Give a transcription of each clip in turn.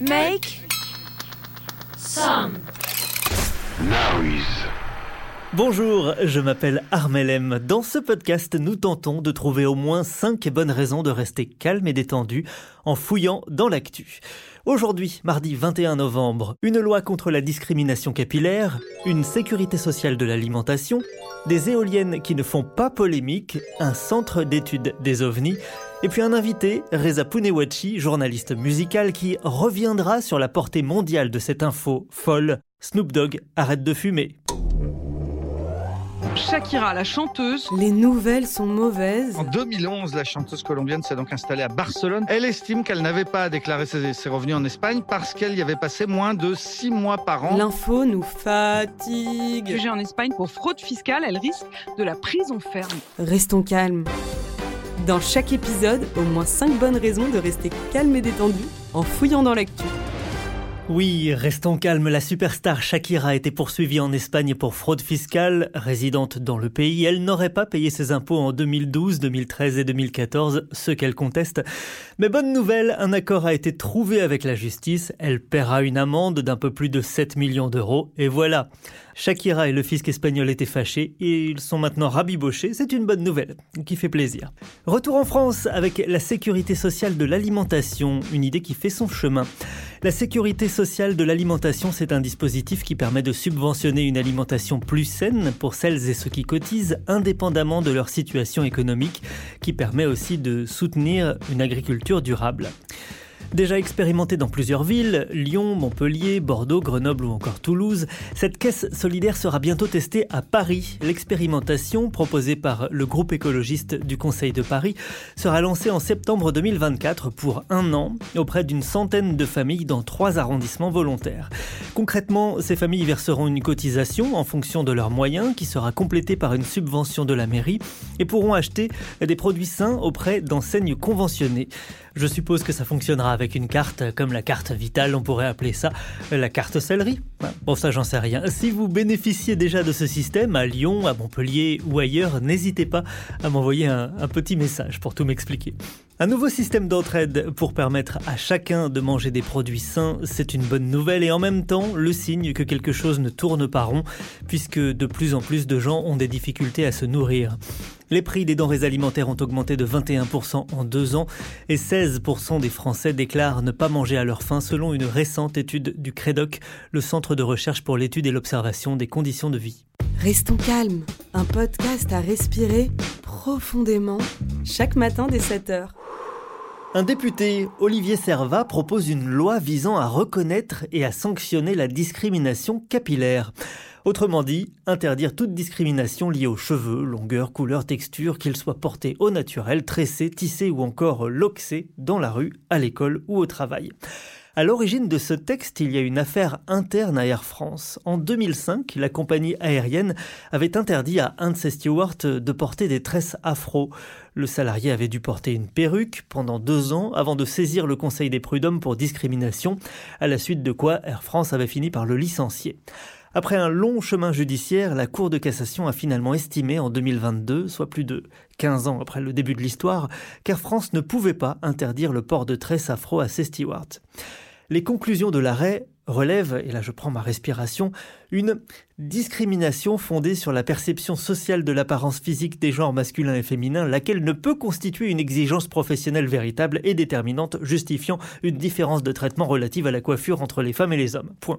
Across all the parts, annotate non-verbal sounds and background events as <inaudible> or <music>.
Make some noise. Bonjour, je m'appelle Armelem. Dans ce podcast, nous tentons de trouver au moins 5 bonnes raisons de rester calme et détendu en fouillant dans l'actu. Aujourd'hui, mardi 21 novembre, une loi contre la discrimination capillaire, une sécurité sociale de l'alimentation, des éoliennes qui ne font pas polémique, un centre d'études des ovnis, et puis un invité, Reza Punewachi, journaliste musical, qui reviendra sur la portée mondiale de cette info folle. Snoop Dogg arrête de fumer. Shakira, la chanteuse. Les nouvelles sont mauvaises. En 2011, la chanteuse colombienne s'est donc installée à Barcelone. Elle estime qu'elle n'avait pas à déclarer ses, revenus en Espagne parce qu'elle y avait passé moins de 6 mois par an. L'info nous fatigue. Jugée en Espagne pour fraude fiscale, elle risque de la prison ferme. Restons calmes. Dans chaque épisode, au moins 5 bonnes raisons de rester calme et détendu en fouillant dans l'actu. Oui, restons calmes, la superstar Shakira a été poursuivie en Espagne pour fraude fiscale. Résidente dans le pays, elle n'aurait pas payé ses impôts en 2012, 2013 et 2014, ce qu'elle conteste. Mais bonne nouvelle, un accord a été trouvé avec la justice. Elle paiera une amende d'un peu plus de 7 millions d'euros. Et voilà. Shakira et le fisc espagnol étaient fâchés et ils sont maintenant rabibochés. C'est une bonne nouvelle qui fait plaisir. Retour en France avec la sécurité sociale de l'alimentation, une idée qui fait son chemin. La sécurité sociale de l'alimentation, c'est un dispositif qui permet de subventionner une alimentation plus saine pour celles et ceux qui cotisent, indépendamment de leur situation économique, qui permet aussi de soutenir une agriculture durable. Déjà expérimentée dans plusieurs villes, Lyon, Montpellier, Bordeaux, Grenoble ou encore Toulouse, cette caisse solidaire sera bientôt testée à Paris. L'expérimentation, proposée par le groupe écologiste du Conseil de Paris, sera lancée en septembre 2024 pour un an auprès d'une centaine de familles dans trois arrondissements volontaires. Concrètement, ces familles verseront une cotisation en fonction de leurs moyens qui sera complétée par une subvention de la mairie et pourront acheter des produits sains auprès d'enseignes conventionnées. Je suppose que ça fonctionnera avec une carte comme la carte vitale, on pourrait appeler ça la carte céleri. Bon, ça j'en sais rien. Si vous bénéficiez déjà de ce système à Lyon, à Montpellier ou ailleurs, n'hésitez pas à m'envoyer un, petit message pour tout m'expliquer. Un nouveau système d'entraide pour permettre à chacun de manger des produits sains, c'est une bonne nouvelle et en même temps le signe que quelque chose ne tourne pas rond, puisque de plus en plus de gens ont des difficultés à se nourrir. Les prix des denrées alimentaires ont augmenté de 21% en deux ans et 16% des Français déclarent ne pas manger à leur faim selon une récente étude du CREDOC, le Centre de recherche pour l'étude et l'observation des conditions de vie. Restons calmes, un podcast à respirer profondément chaque matin dès 7h. Un député, Olivier Servat, propose une loi visant à reconnaître et à sanctionner la discrimination capillaire. Autrement dit, interdire toute discrimination liée aux cheveux, longueur, couleur, texture, qu'ils soient portés au naturel, tressés, tissés ou encore loxés dans la rue, à l'école ou au travail. À l'origine de ce texte, il y a une affaire interne à Air France. En 2005, la compagnie aérienne avait interdit à un de ses stewards de porter des tresses afro. Le salarié avait dû porter une perruque pendant deux ans avant de saisir le Conseil des prud'hommes pour discrimination, à la suite de quoi Air France avait fini par le licencier. Après un long chemin judiciaire, la Cour de cassation a finalement estimé en 2022, soit plus de 15 ans après le début de l'histoire, qu'Air France ne pouvait pas interdire le port de tresses afro à ses stewards. Les conclusions de l'arrêt relèvent, et là je prends ma respiration, une discrimination fondée sur la perception sociale de l'apparence physique des genres masculins et féminins, laquelle ne peut constituer une exigence professionnelle véritable et déterminante justifiant une différence de traitement relative à la coiffure entre les femmes et les hommes. Point.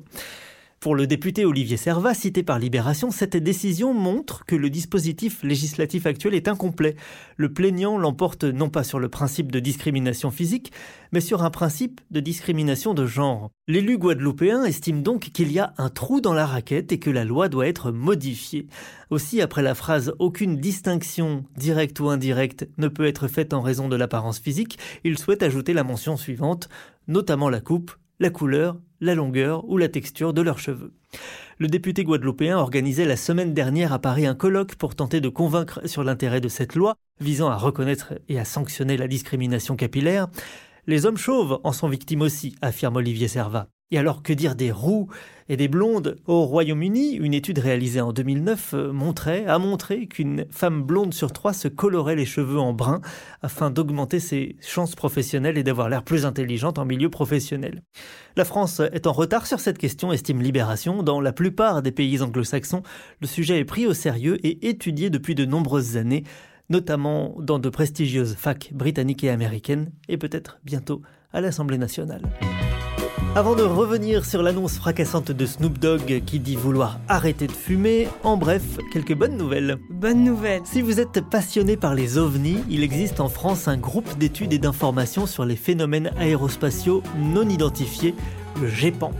Pour le député Olivier Servat, cité par Libération, cette décision montre que le dispositif législatif actuel est incomplet. Le plaignant l'emporte non pas sur le principe de discrimination physique, mais sur un principe de discrimination de genre. L'élu guadeloupéen estime donc qu'il y a un trou dans la raquette et que la loi doit être modifiée. Aussi, après la phrase aucune distinction, directe ou indirecte, ne peut être faite en raison de l'apparence physique, il souhaite ajouter la mention suivante, notamment la coupe, la couleur, la longueur ou la texture de leurs cheveux. Le député guadeloupéen organisait la semaine dernière à Paris un colloque pour tenter de convaincre sur l'intérêt de cette loi visant à reconnaître et à sanctionner la discrimination capillaire. Les hommes chauves en sont victimes aussi, affirme Olivier Servat. Et alors que dire des roux et des blondes? Au Royaume-Uni, une étude réalisée en 2009 euh, montrait, a montré qu'une femme blonde sur trois se colorait les cheveux en brun afin d'augmenter ses chances professionnelles et d'avoir l'air plus intelligente en milieu professionnel. La France est en retard sur cette question, estime Libération. Dans la plupart des pays anglo-saxons, le sujet est pris au sérieux et étudié depuis de nombreuses années, notamment dans de prestigieuses facs britanniques et américaines, et peut-être bientôt à l'Assemblée nationale. Avant de revenir sur l'annonce fracassante de Snoop Dogg qui dit vouloir arrêter de fumer, en bref, quelques bonnes nouvelles. Bonne nouvelle. Si vous êtes passionné par les ovnis, il existe en France un groupe d'études et d'informations sur les phénomènes aérospatiaux non identifiés, le GEPAN.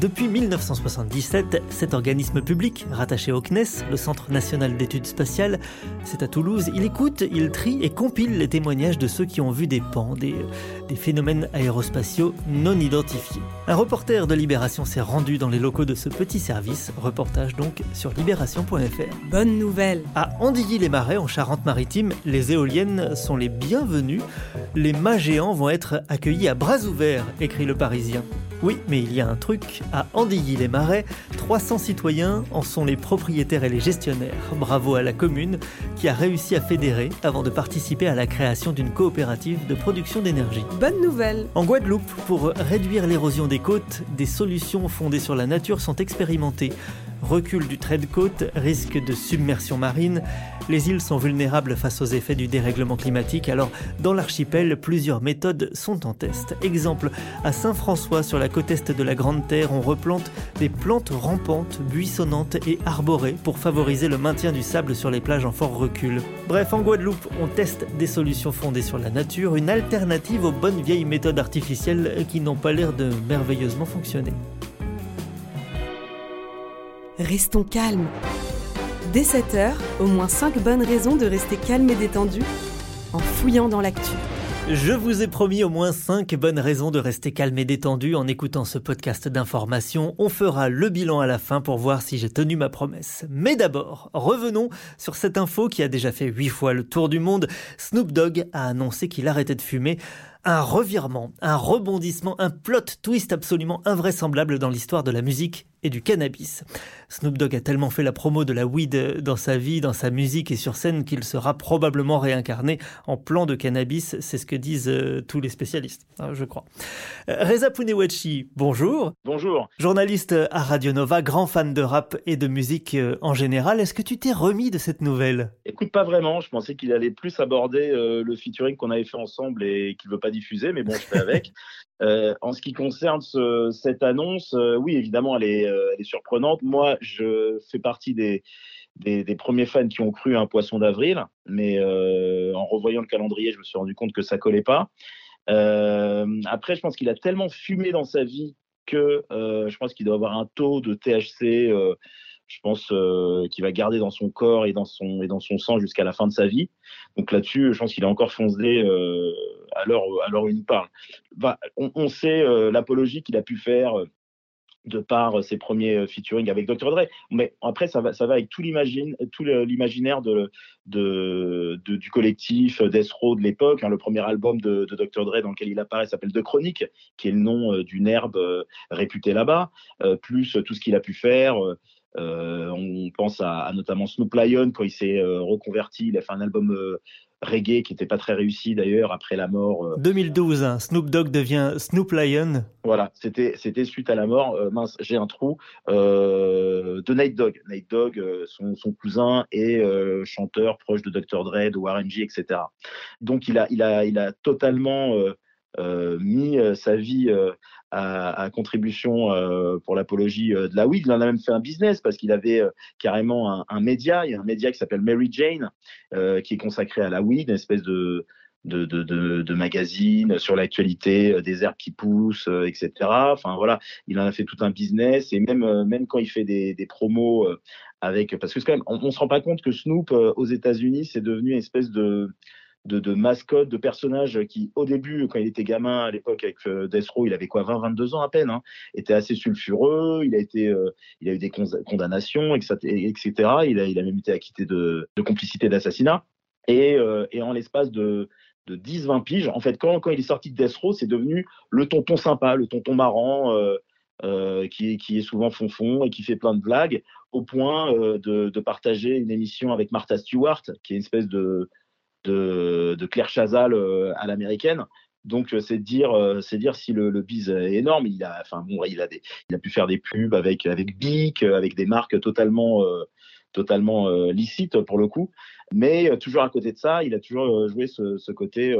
Depuis 1977, cet organisme public, rattaché au CNES, le Centre national d'études spatiales, c'est à Toulouse, il écoute, il trie et compile les témoignages de ceux qui ont vu des pans, des, des phénomènes aérospatiaux non identifiés. Un reporter de Libération s'est rendu dans les locaux de ce petit service, reportage donc sur libération.fr. Bonne nouvelle. À Andilly-les-Marais, en Charente-Maritime, les éoliennes sont les bienvenues. Les mâts géants vont être accueillis à bras ouverts, écrit le Parisien. Oui, mais il y a un truc. À Andilly-les-Marais, 300 citoyens en sont les propriétaires et les gestionnaires. Bravo à la commune qui a réussi à fédérer avant de participer à la création d'une coopérative de production d'énergie. Bonne nouvelle. En Guadeloupe, pour réduire l'érosion des côtes, des solutions fondées sur la nature sont expérimentées. Recul du trait de côte, risque de submersion marine, les îles sont vulnérables face aux effets du dérèglement climatique, alors dans l'archipel, plusieurs méthodes sont en test. Exemple, à Saint-François, sur la côte est de la Grande Terre, on replante des plantes rampantes, buissonnantes et arborées pour favoriser le maintien du sable sur les plages en fort recul. Bref, en Guadeloupe, on teste des solutions fondées sur la nature, une alternative aux bonnes vieilles méthodes artificielles qui n'ont pas l'air de merveilleusement fonctionner. Restons calmes. Dès 7h, au moins 5 bonnes raisons de rester calme et détendu en fouillant dans l'actu. Je vous ai promis au moins 5 bonnes raisons de rester calme et détendu en écoutant ce podcast d'information. On fera le bilan à la fin pour voir si j'ai tenu ma promesse. Mais d'abord, revenons sur cette info qui a déjà fait 8 fois le tour du monde. Snoop Dogg a annoncé qu'il arrêtait de fumer un revirement, un rebondissement, un plot twist absolument invraisemblable dans l'histoire de la musique et du cannabis. Snoop Dogg a tellement fait la promo de la weed dans sa vie, dans sa musique et sur scène qu'il sera probablement réincarné en plan de cannabis, c'est ce que disent euh, tous les spécialistes, hein, je crois. Euh, Reza Punewachi, bonjour. Bonjour. Journaliste à Radio Nova, grand fan de rap et de musique euh, en général, est-ce que tu t'es remis de cette nouvelle? Écoute, pas vraiment, je pensais qu'il allait plus aborder le featuring qu'on avait fait ensemble et qu'il veut pas diffuser, mais bon, je fais avec. <laughs> Euh, en ce qui concerne ce, cette annonce, euh, oui, évidemment, elle est, euh, elle est, surprenante. Moi, je fais partie des, premiers fans qui ont cru un poisson d'avril, mais en revoyant le calendrier, je me suis rendu compte que ça collait pas. après, je pense qu'il a tellement fumé dans sa vie que je pense qu'il doit avoir un taux de THC je pense, qu'il va garder dans son corps et dans son, et dans son sang jusqu'à la fin de sa vie. Donc là-dessus, je pense qu'il est encore foncé euh, l'heure où il nous parle. On, sait euh, l'apologie qu'il a pu faire euh, de par ses premiers featuring avec Dr. Dre. Mais après, ça va, avec tout l'imaginaire du collectif Death Row de l'époque. Hein, le premier album de, de, Dr. Dre dans lequel il apparaît s'appelle The Chronic, qui est le nom d'une herbe réputée là-bas, plus tout ce qu'il a pu faire. Euh, on pense à, à, notamment Snoop Lion quand il s'est euh, reconverti, il a fait un album euh, reggae qui n'était pas très réussi d'ailleurs après la mort. 2012, hein, Snoop Dogg devient Snoop Lion. Voilà, c'était c'était suite à la mort. mince, j'ai un trou de Nate Dogg. Nate Dogg, son, son, cousin est chanteur proche de Dr Dre, de Warren G, etc. Donc il a il a il a totalement mis sa vie à, contribution euh, pour l'apologie euh, de la weed. Il en a même fait un business parce qu'il avait euh, carrément un, média. Il y a un média qui s'appelle Mary Jane qui est consacré à la weed, une espèce de de, sur l'actualité des herbes qui poussent, etc. Enfin voilà, il en a fait tout un business et même quand il fait des, des promos avec parce que quand même on, on se rend pas compte que Snoop aux États-Unis c'est devenu une espèce de de, de mascotte, de personnages qui, au début, quand il était gamin à l'époque avec euh, Death Row, il avait quoi, 20, 22 ans à peine, hein, était assez sulfureux, il a été, euh, il a eu des condamnations, etc. Il a, il a même été acquitté de, complicité d'assassinat. Et, euh, et en l'espace de, de 10-20 piges, en fait, quand, il est sorti de Death Row, c'est devenu le tonton sympa, le tonton marrant, qui, qui est souvent fonfon et qui fait plein de blagues, au point de, partager une émission avec Martha Stewart, qui est une espèce de, de, Claire Chazal à l'américaine. Donc c'est dire, c'est dire si le, le bise est énorme. Il a, enfin bon, il a il a pu faire des pubs avec avec Bic, avec des marques totalement totalement euh, licite pour le coup. Mais euh, toujours à côté de ça, il a toujours euh, joué ce, côté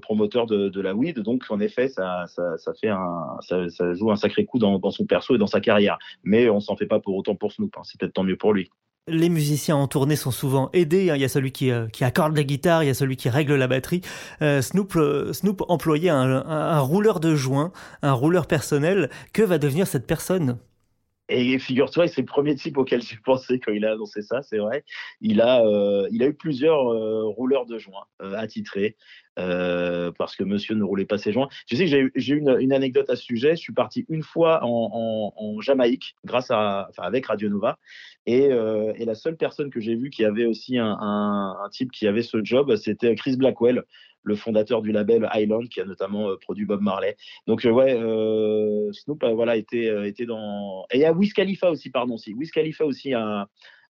promoteur de, la weed. Donc en effet, ça, ça, fait un, ça, joue un sacré coup dans, son perso et dans sa carrière. Mais on s'en fait pas pour autant pour Snoop. Hein. C'est peut-être tant mieux pour lui. Les musiciens en tournée sont souvent aidés. Hein. Il y a celui qui, qui, accorde la guitare, il y a celui qui règle la batterie. Snoop, Snoop employait un, rouleur de joint, un rouleur personnel. Que va devenir cette personne? Et figure-toi, c'est le premier type auquel j'ai <laughs> pensé quand il a annoncé ça, c'est vrai. Il a, euh, eu plusieurs euh, rouleurs de joints euh, parce que monsieur ne roulait pas ses joints. Tu sais que j'ai eu une, une, anecdote à ce sujet. Je suis parti une fois en, Jamaïque grâce à, enfin, avec Radio Nova. Et, et la seule personne que j'ai vue qui avait aussi un, type qui avait ce job, c'était Chris Blackwell, le fondateur du label Island, qui a notamment euh, produit Bob Marley. Donc euh, ouais, euh, Snoop voilà était était dans et il y a Wiz Khalifa aussi pardon si Wiz Khalifa aussi a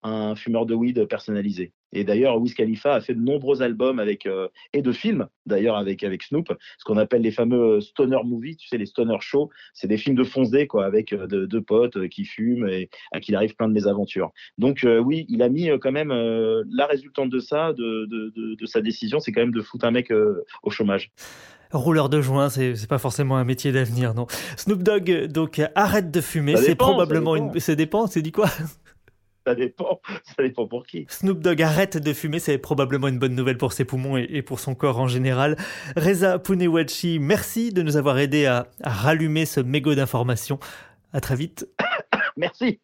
un fumeur de weed personnalisé. Et d'ailleurs, Wiz Khalifa a fait de nombreux albums avec et de films d'ailleurs avec avec Snoop, ce qu'on appelle les fameux stoner movies, tu sais les stoner shows, c'est des films de foncé quoi avec deux potes qui fument et à qui il arrive plein de mésaventures. Donc oui, il a mis quand même la résultante de ça, de, de, de, sa décision, c'est quand même de foutre un mec au chômage. Rouleur de joint, c'est pas forcément un métier d'avenir, non. Snoop Dogg, donc arrête de fumer, c'est probablement une. Ça dépend, c'est dit quoi? Ça dépend, <laughs> ça dépend pour qui. Snoop Dogg arrête de fumer, c'est probablement une bonne nouvelle pour ses poumons et, pour son corps en général. Reza Punewachi, merci de nous avoir aidé à, à rallumer ce mégot d'informations. À très vite. <coughs> merci.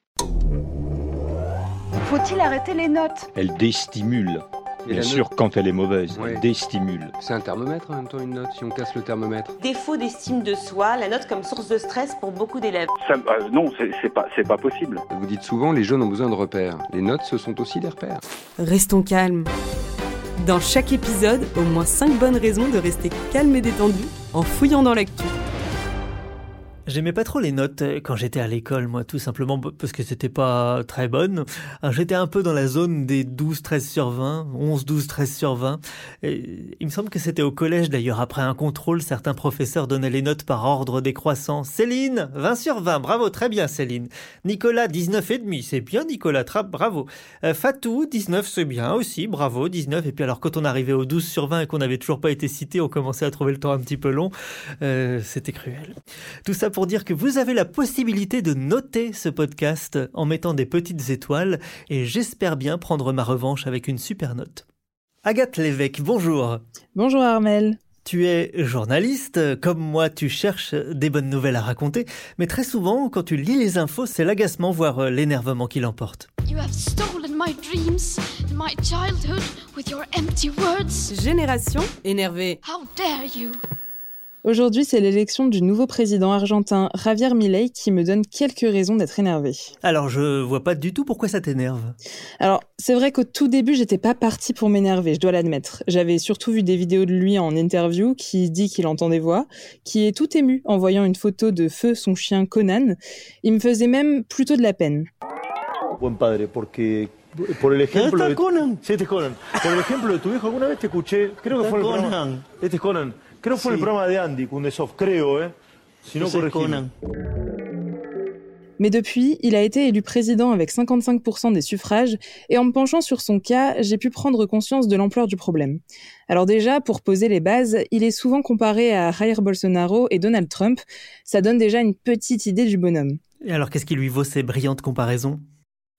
Faut-il arrêter les notes? Elle déstimule. Bien sûr, quand elle est mauvaise, elle déstimule. C'est un thermomètre en même temps, une note, si on casse le thermomètre. Défaut d'estime de soi, la note comme source de stress pour beaucoup d'élèves. Euh, non, c'est pas, pas possible. Vous dites souvent, les jeunes ont besoin de repères. Les notes, ce sont aussi des repères. Restons calmes. Dans chaque épisode, au moins 5 bonnes raisons de rester calme et détendu en fouillant dans l'actu. J'aimais pas trop les notes euh, quand j'étais à l'école, moi, tout simplement parce que c'était pas très bonne. J'étais un peu dans la zone des 12, 13 sur 20, 11, 12, 13 sur 20. Et il me semble que c'était au collège d'ailleurs, après un contrôle, certains professeurs donnaient les notes par ordre décroissant. Céline, 20 sur 20, bravo, très bien Céline. Nicolas, 19 et demi, c'est bien Nicolas, bravo. Euh, Fatou, 19, c'est bien aussi, bravo, 19. Et puis alors quand on arrivait au 12 sur 20 et qu'on n'avait toujours pas été cité, on commençait à trouver le temps un petit peu long. Euh, c'était cruel. Tout ça pour dire que vous avez la possibilité de noter ce podcast en mettant des petites étoiles et j'espère bien prendre ma revanche avec une super note. Agathe Lévesque, bonjour. Bonjour Armel. Tu es journaliste, comme moi tu cherches des bonnes nouvelles à raconter, mais très souvent quand tu lis les infos, c'est l'agacement voire l'énervement qui l'emporte. Génération énervée. How dare you? Aujourd'hui, c'est l'élection du nouveau président argentin Javier Milei qui me donne quelques raisons d'être énervé. Alors, je vois pas du tout pourquoi ça t'énerve. Alors, c'est vrai qu'au tout début, j'étais pas parti pour m'énerver, je dois l'admettre. J'avais surtout vu des vidéos de lui en interview qui dit qu'il entend des voix, qui est tout ému en voyant une photo de feu son chien Conan. Il me faisait même plutôt de la peine. Buen padre, porque por el ejemplo. Conan? Sí, este Conan. Por el ejemplo de tu hijo, alguna vez te escuché, creo que fue el Conan. Este Conan. Creo que fue le programa de Andy Kundesov, creo, eh? Sinon, Mais depuis, il a été élu président avec 55% des suffrages, et en me penchant sur son cas, j'ai pu prendre conscience de l'ampleur du problème. Alors déjà, pour poser les bases, il est souvent comparé à Jair Bolsonaro et Donald Trump. Ça donne déjà une petite idée du bonhomme. Et alors, qu'est-ce qui lui vaut ces brillantes comparaisons?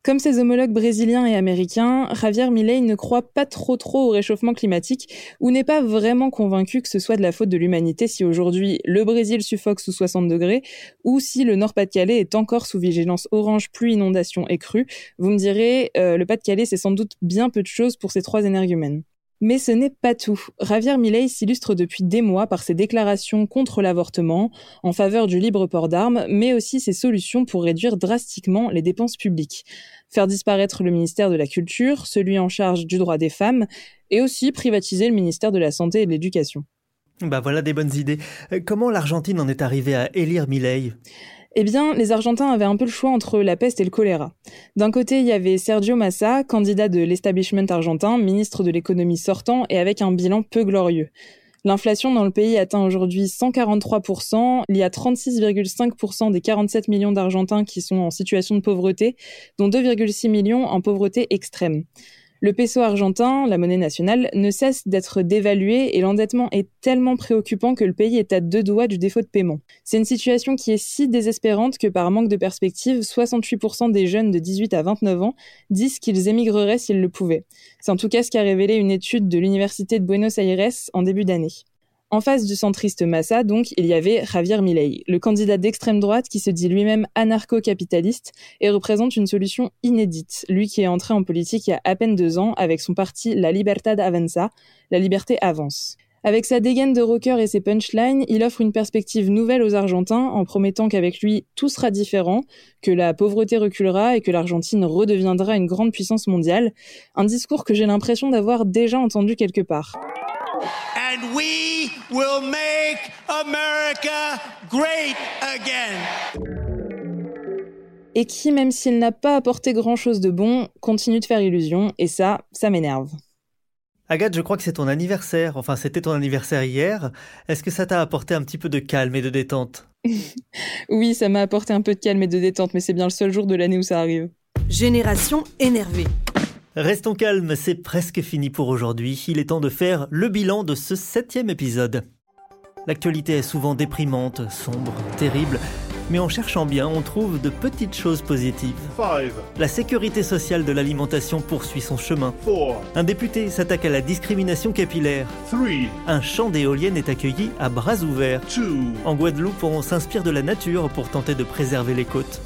Comme ses homologues brésiliens et américains, Javier Milei ne croit pas trop trop au réchauffement climatique ou n'est pas vraiment convaincu que ce soit de la faute de l'humanité si aujourd'hui le Brésil suffoque sous 60 degrés ou si le Nord-Pas-de-Calais est encore sous vigilance orange, pluie, inondation et crue. Vous me direz, euh, le Pas-de-Calais c'est sans doute bien peu de choses pour ces trois énergumènes. Mais ce n'est pas tout. Javier Milei s'illustre depuis des mois par ses déclarations contre l'avortement, en faveur du libre port d'armes, mais aussi ses solutions pour réduire drastiquement les dépenses publiques. Faire disparaître le ministère de la Culture, celui en charge du droit des femmes, et aussi privatiser le ministère de la Santé et de l'Éducation. Bah voilà des bonnes idées. Euh, comment l'Argentine en est arrivée à élire Milei? Eh bien, les Argentins avaient un peu le choix entre la peste et le choléra. D'un côté, il y avait Sergio Massa, candidat de l'establishment argentin, ministre de l'économie sortant et avec un bilan peu glorieux. L'inflation dans le pays atteint aujourd'hui 143%. Il y a 36,5% des 47 millions d'Argentins qui sont en situation de pauvreté, dont 2,6 millions en pauvreté extrême. Le peso argentin, la monnaie nationale, ne cesse d'être dévalué et l'endettement est tellement préoccupant que le pays est à deux doigts du défaut de paiement. C'est une situation qui est si désespérante que par manque de perspective, 68% des jeunes de 18 à 29 ans disent qu'ils émigreraient s'ils le pouvaient. C'est en tout cas ce qu'a révélé une étude de l'Université de Buenos Aires en début d'année. En face du centriste Massa, donc, il y avait Javier Milei, le candidat d'extrême droite qui se dit lui-même anarcho-capitaliste et représente une solution inédite. Lui qui est entré en politique il y a à peine deux ans avec son parti La Libertad Avanza, la liberté avance. Avec sa dégaine de rocker et ses punchlines, il offre une perspective nouvelle aux Argentins en promettant qu'avec lui, tout sera différent, que la pauvreté reculera et que l'Argentine redeviendra une grande puissance mondiale. Un discours que j'ai l'impression d'avoir déjà entendu quelque part. And we will make America great again. Et qui, même s'il n'a pas apporté grand-chose de bon, continue de faire illusion, et ça, ça m'énerve. Agathe, je crois que c'est ton anniversaire, enfin c'était ton anniversaire hier. Est-ce que ça t'a apporté un petit peu de calme et de détente? <laughs> Oui, ça m'a apporté un peu de calme et de détente, mais c'est bien le seul jour de l'année où ça arrive. Génération énervée. Restons calmes, c'est presque fini pour aujourd'hui. Il est temps de faire le bilan de ce septième épisode. L'actualité est souvent déprimante, sombre, terrible, mais en cherchant bien, on trouve de petites choses positives. La sécurité sociale de l'alimentation poursuit son chemin. Un député s'attaque à la discrimination capillaire. Un champ d'éoliennes est accueilli à bras ouverts. En Guadeloupe, on s'inspire de la nature pour tenter de préserver les côtes.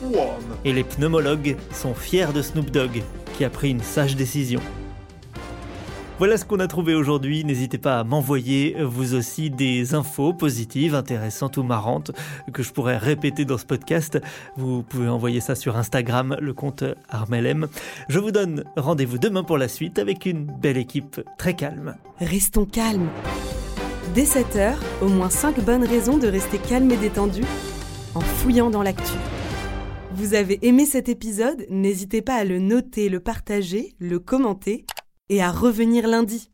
Et les pneumologues sont fiers de Snoop Dogg qui a pris une sage décision. Voilà ce qu'on a trouvé aujourd'hui. N'hésitez pas à m'envoyer vous aussi des infos positives, intéressantes ou marrantes que je pourrais répéter dans ce podcast. Vous pouvez envoyer ça sur Instagram, le compte Armelem. Je vous donne rendez-vous demain pour la suite avec une belle équipe très calme. Restons calmes. Dès 7h, au moins 5 bonnes raisons de rester calme et détendu en fouillant dans l'actu. Vous avez aimé cet épisode? N'hésitez pas à le noter, le partager, le commenter et à revenir lundi.